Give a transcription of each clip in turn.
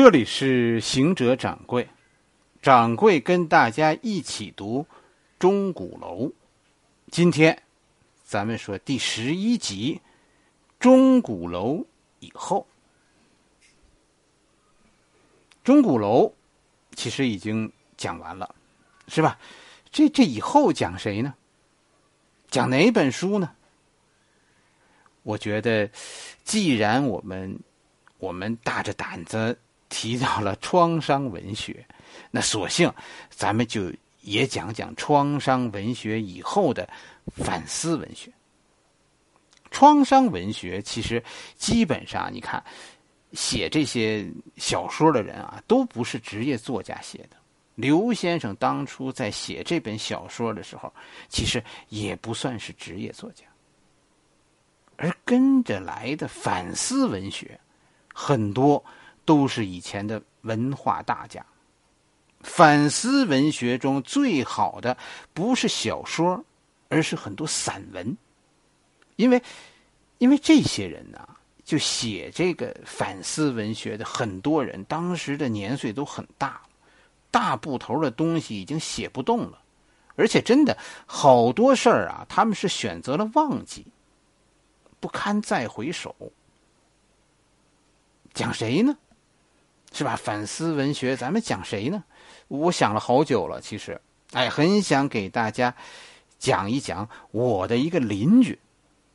这里是行者掌柜，掌柜跟大家一起读《钟鼓楼》。今天咱们说第十一集《钟鼓楼》以后，《钟鼓楼》其实已经讲完了，是吧？这这以后讲谁呢？讲哪本书呢？我觉得，既然我们我们大着胆子。提到了创伤文学，那索性咱们就也讲讲创伤文学以后的反思文学。创伤文学其实基本上，你看写这些小说的人啊，都不是职业作家写的。刘先生当初在写这本小说的时候，其实也不算是职业作家，而跟着来的反思文学很多。都是以前的文化大家。反思文学中最好的不是小说，而是很多散文。因为，因为这些人呢，就写这个反思文学的很多人，当时的年岁都很大，大部头的东西已经写不动了，而且真的好多事儿啊，他们是选择了忘记，不堪再回首。讲谁呢？是吧？反思文学，咱们讲谁呢？我想了好久了，其实，哎，很想给大家讲一讲我的一个邻居，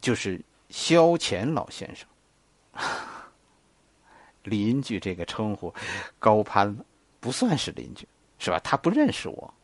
就是萧乾老先生。邻居这个称呼高攀，不算是邻居，是吧？他不认识我，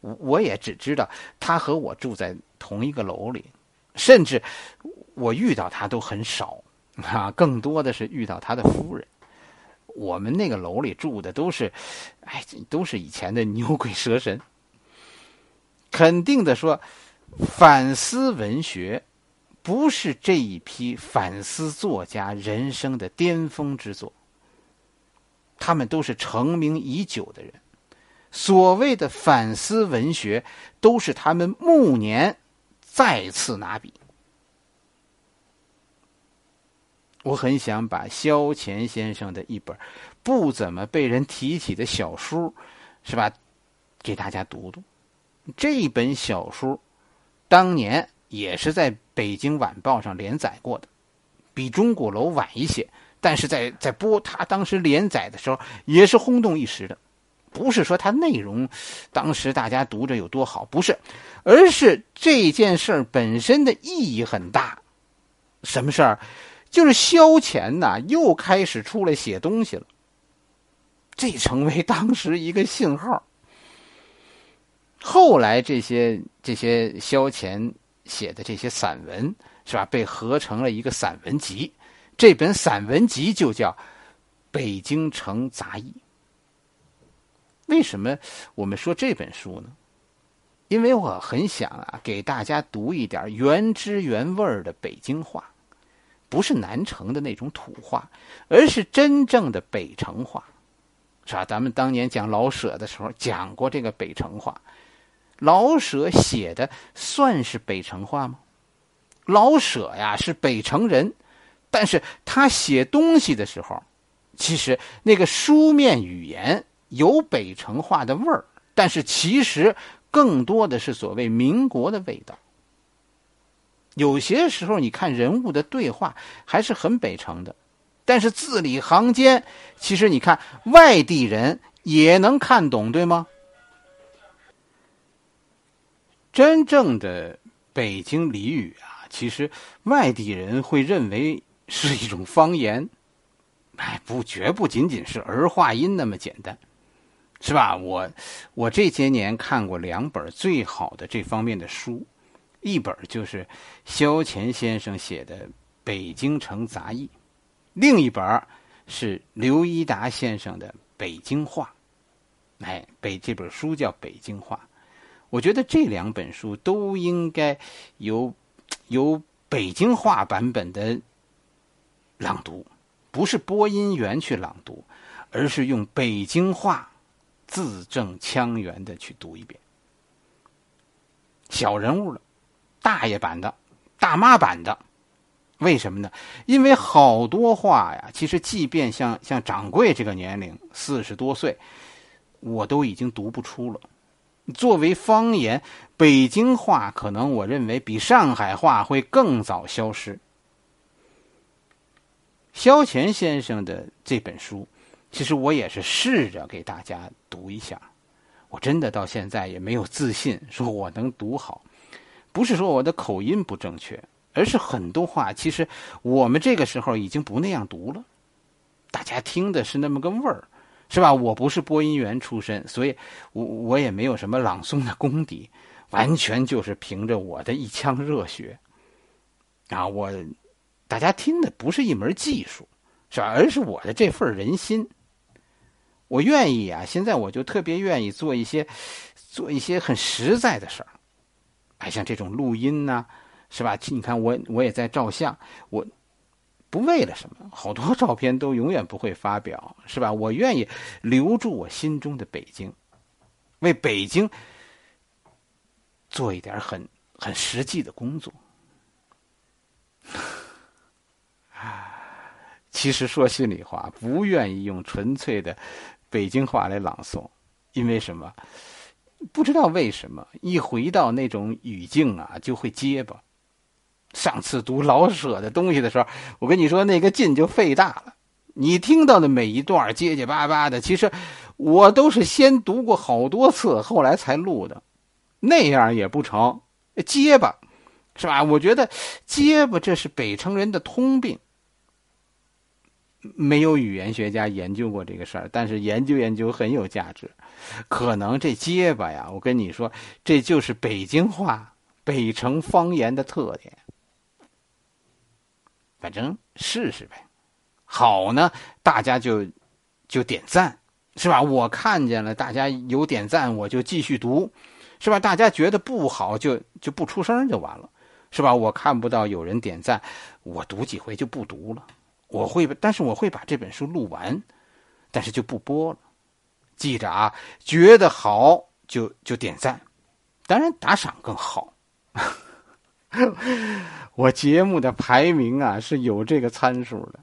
我我也只知道他和我住在同一个楼里，甚至我遇到他都很少啊，更多的是遇到他的夫人。我们那个楼里住的都是，哎，都是以前的牛鬼蛇神。肯定的说，反思文学不是这一批反思作家人生的巅峰之作。他们都是成名已久的人。所谓的反思文学，都是他们暮年再次拿笔。我很想把萧乾先生的一本不怎么被人提起的小书，是吧，给大家读读。这本小书当年也是在北京晚报上连载过的，比钟鼓楼晚一些，但是在在播他当时连载的时候也是轰动一时的。不是说它内容当时大家读着有多好，不是，而是这件事本身的意义很大。什么事儿？就是萧乾呐，又开始出来写东西了。这成为当时一个信号。后来这些这些萧乾写的这些散文是吧，被合成了一个散文集。这本散文集就叫《北京城杂艺》。为什么我们说这本书呢？因为我很想啊，给大家读一点原汁原味的北京话。不是南城的那种土话，而是真正的北城话，是吧？咱们当年讲老舍的时候讲过这个北城话。老舍写的算是北城话吗？老舍呀是北城人，但是他写东西的时候，其实那个书面语言有北城话的味儿，但是其实更多的是所谓民国的味道。有些时候，你看人物的对话还是很北城的，但是字里行间，其实你看外地人也能看懂，对吗？真正的北京俚语啊，其实外地人会认为是一种方言，哎，不，绝不仅仅是儿化音那么简单，是吧？我我这些年看过两本最好的这方面的书。一本就是萧乾先生写的《北京城杂役》，另一本是刘一达先生的《北京话》。哎，北这本书叫《北京话》，我觉得这两本书都应该由由北京话版本的朗读，不是播音员去朗读，而是用北京话字正腔圆的去读一遍。小人物了。大爷版的，大妈版的，为什么呢？因为好多话呀，其实即便像像掌柜这个年龄，四十多岁，我都已经读不出了。作为方言，北京话可能我认为比上海话会更早消失。萧乾先生的这本书，其实我也是试着给大家读一下。我真的到现在也没有自信说我能读好，不是说我的口音不正确，而是很多话其实我们这个时候已经不那样读了，大家听的是那么个味儿。是吧？我不是播音员出身，所以我我也没有什么朗诵的功底，完全就是凭着我的一腔热血。啊，我大家听的不是一门技术，是吧？而是我的这份人心。我愿意啊，现在我就特别愿意做一些做一些很实在的事儿，哎，像这种录音呢，是吧？你看我我也在照相，我。不为了什么，好多照片都永远不会发表，是吧？我愿意留住我心中的北京，为北京做一点很很实际的工作。其实说心里话，不愿意用纯粹的北京话来朗诵，因为什么？不知道为什么，一回到那种语境啊，就会结巴。上次读老舍的东西的时候，我跟你说那个劲就费大了。你听到的每一段结结巴巴的，其实我都是先读过好多次，后来才录的。那样也不成，结巴，是吧？我觉得结巴这是北城人的通病。没有语言学家研究过这个事儿，但是研究研究很有价值。可能这结巴呀，我跟你说，这就是北京话、北城方言的特点。反正试试呗，好呢，大家就就点赞，是吧？我看见了，大家有点赞，我就继续读，是吧？大家觉得不好，就就不出声就完了，是吧？我看不到有人点赞，我读几回就不读了。我会，但是我会把这本书录完，但是就不播了。记着啊，觉得好就就点赞，当然打赏更好。我节目的排名啊是有这个参数的。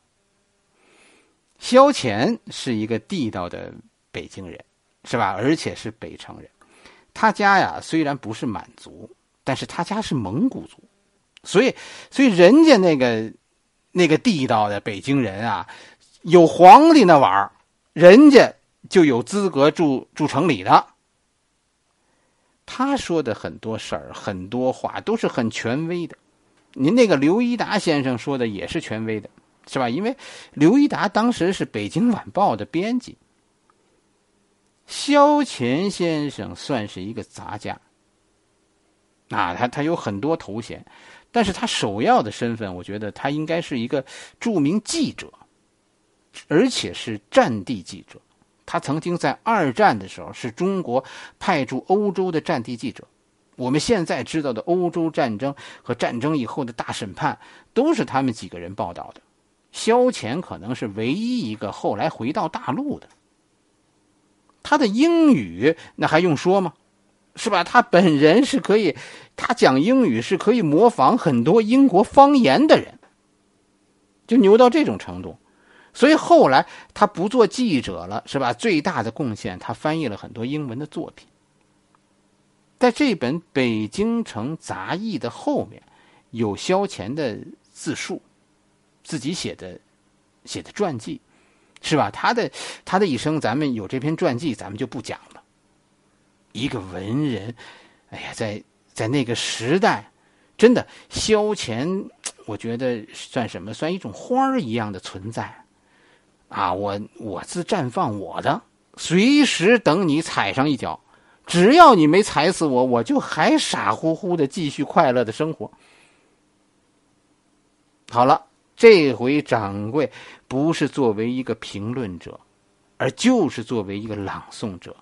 萧乾是一个地道的北京人，是吧？而且是北城人。他家呀虽然不是满族，但是他家是蒙古族，所以，所以人家那个那个地道的北京人啊，有皇帝那玩意儿，人家就有资格住住城里的。他说的很多事儿、很多话都是很权威的。您那个刘一达先生说的也是权威的，是吧？因为刘一达当时是《北京晚报》的编辑。萧乾先生算是一个杂家，啊，他他有很多头衔，但是他首要的身份，我觉得他应该是一个著名记者，而且是战地记者。他曾经在二战的时候是中国派驻欧洲的战地记者。我们现在知道的欧洲战争和战争以后的大审判，都是他们几个人报道的。萧乾可能是唯一一个后来回到大陆的。他的英语那还用说吗？是吧？他本人是可以，他讲英语是可以模仿很多英国方言的人，就牛到这种程度。所以后来他不做记者了，是吧？最大的贡献，他翻译了很多英文的作品。在这本《北京城杂艺》的后面，有萧乾的自述，自己写的写的传记，是吧？他的他的一生，咱们有这篇传记，咱们就不讲了。一个文人，哎呀，在在那个时代，真的萧乾，我觉得算什么？算一种花儿一样的存在。啊，我我自绽放我的，随时等你踩上一脚，只要你没踩死我，我就还傻乎乎的继续快乐的生活。好了，这回掌柜不是作为一个评论者，而就是作为一个朗诵者，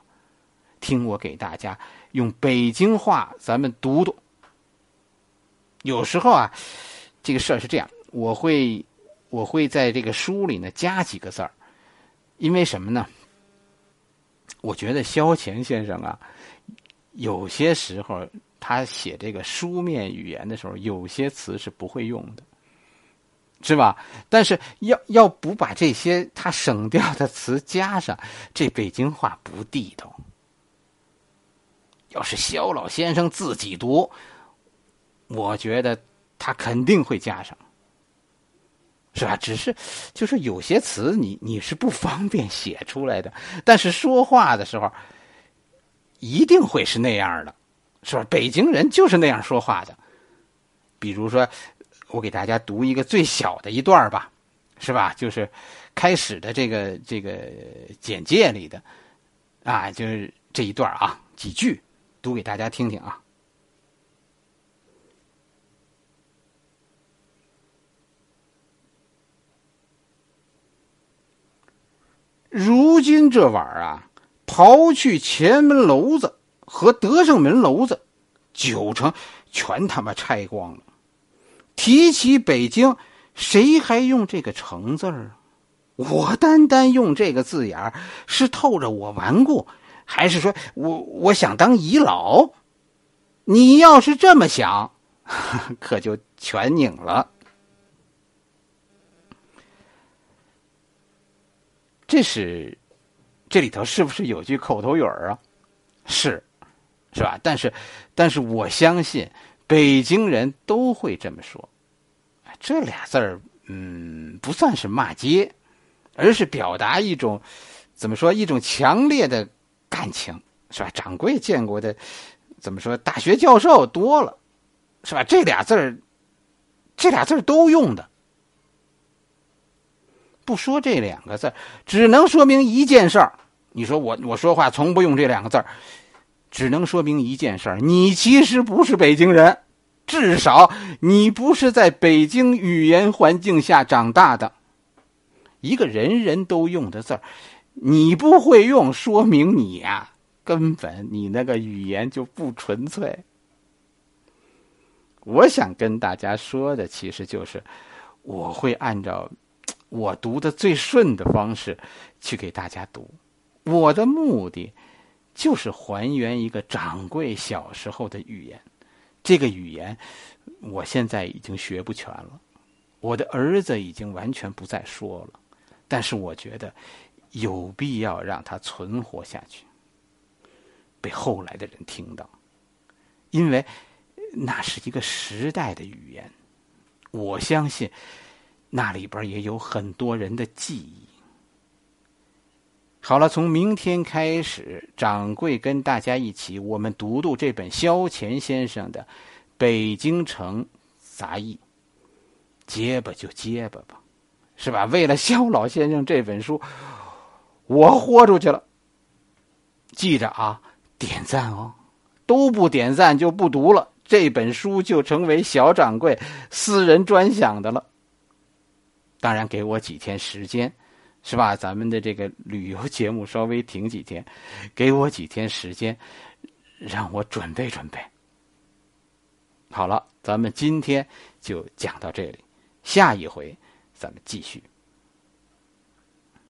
听我给大家用北京话咱们读读。有时候啊，这个事儿是这样，我会。我会在这个书里呢加几个字儿，因为什么呢？我觉得萧乾先生啊，有些时候他写这个书面语言的时候，有些词是不会用的。是吧？但是要要不把这些他省掉的词加上，这北京话不地道。要是肖老先生自己读，我觉得他肯定会加上，是吧？只是就是有些词你你是不方便写出来的，但是说话的时候一定会是那样的，是吧？北京人就是那样说话的，比如说。我给大家读一个最小的一段吧，是吧？就是开始的这个这个简介里的啊，就是这一段啊，几句读给大家听听啊。如今这晚啊，刨去前门楼子和德胜门楼子，九成全他妈拆光了。提起北京，谁还用这个“城”字儿啊？我单单用这个字眼儿，是透着我顽固，还是说我我想当遗老？你要是这么想，可就全拧了。这是这里头是不是有句口头语儿啊？是，是吧？但是，但是我相信。北京人都会这么说，这俩字儿，嗯，不算是骂街，而是表达一种怎么说一种强烈的感情，是吧？掌柜见过的，怎么说？大学教授多了，是吧？这俩字儿，这俩字儿都用的，不说这两个字只能说明一件事儿。你说我我说话从不用这两个字儿。只能说明一件事你其实不是北京人，至少你不是在北京语言环境下长大的。一个人人都用的字儿，你不会用，说明你呀，根本你那个语言就不纯粹。我想跟大家说的，其实就是我会按照我读的最顺的方式去给大家读，我的目的。就是还原一个掌柜小时候的语言，这个语言我现在已经学不全了，我的儿子已经完全不再说了，但是我觉得有必要让它存活下去，被后来的人听到，因为那是一个时代的语言，我相信那里边也有很多人的记忆。好了，从明天开始，掌柜跟大家一起，我们读读这本萧乾先生的《北京城杂役》，结巴就结巴吧，是吧？为了萧老先生这本书，我豁出去了。记着啊，点赞哦，都不点赞就不读了，这本书就成为小掌柜私人专享的了。当然，给我几天时间。是吧？咱们的这个旅游节目稍微停几天，给我几天时间，让我准备准备。好了，咱们今天就讲到这里，下一回咱们继续。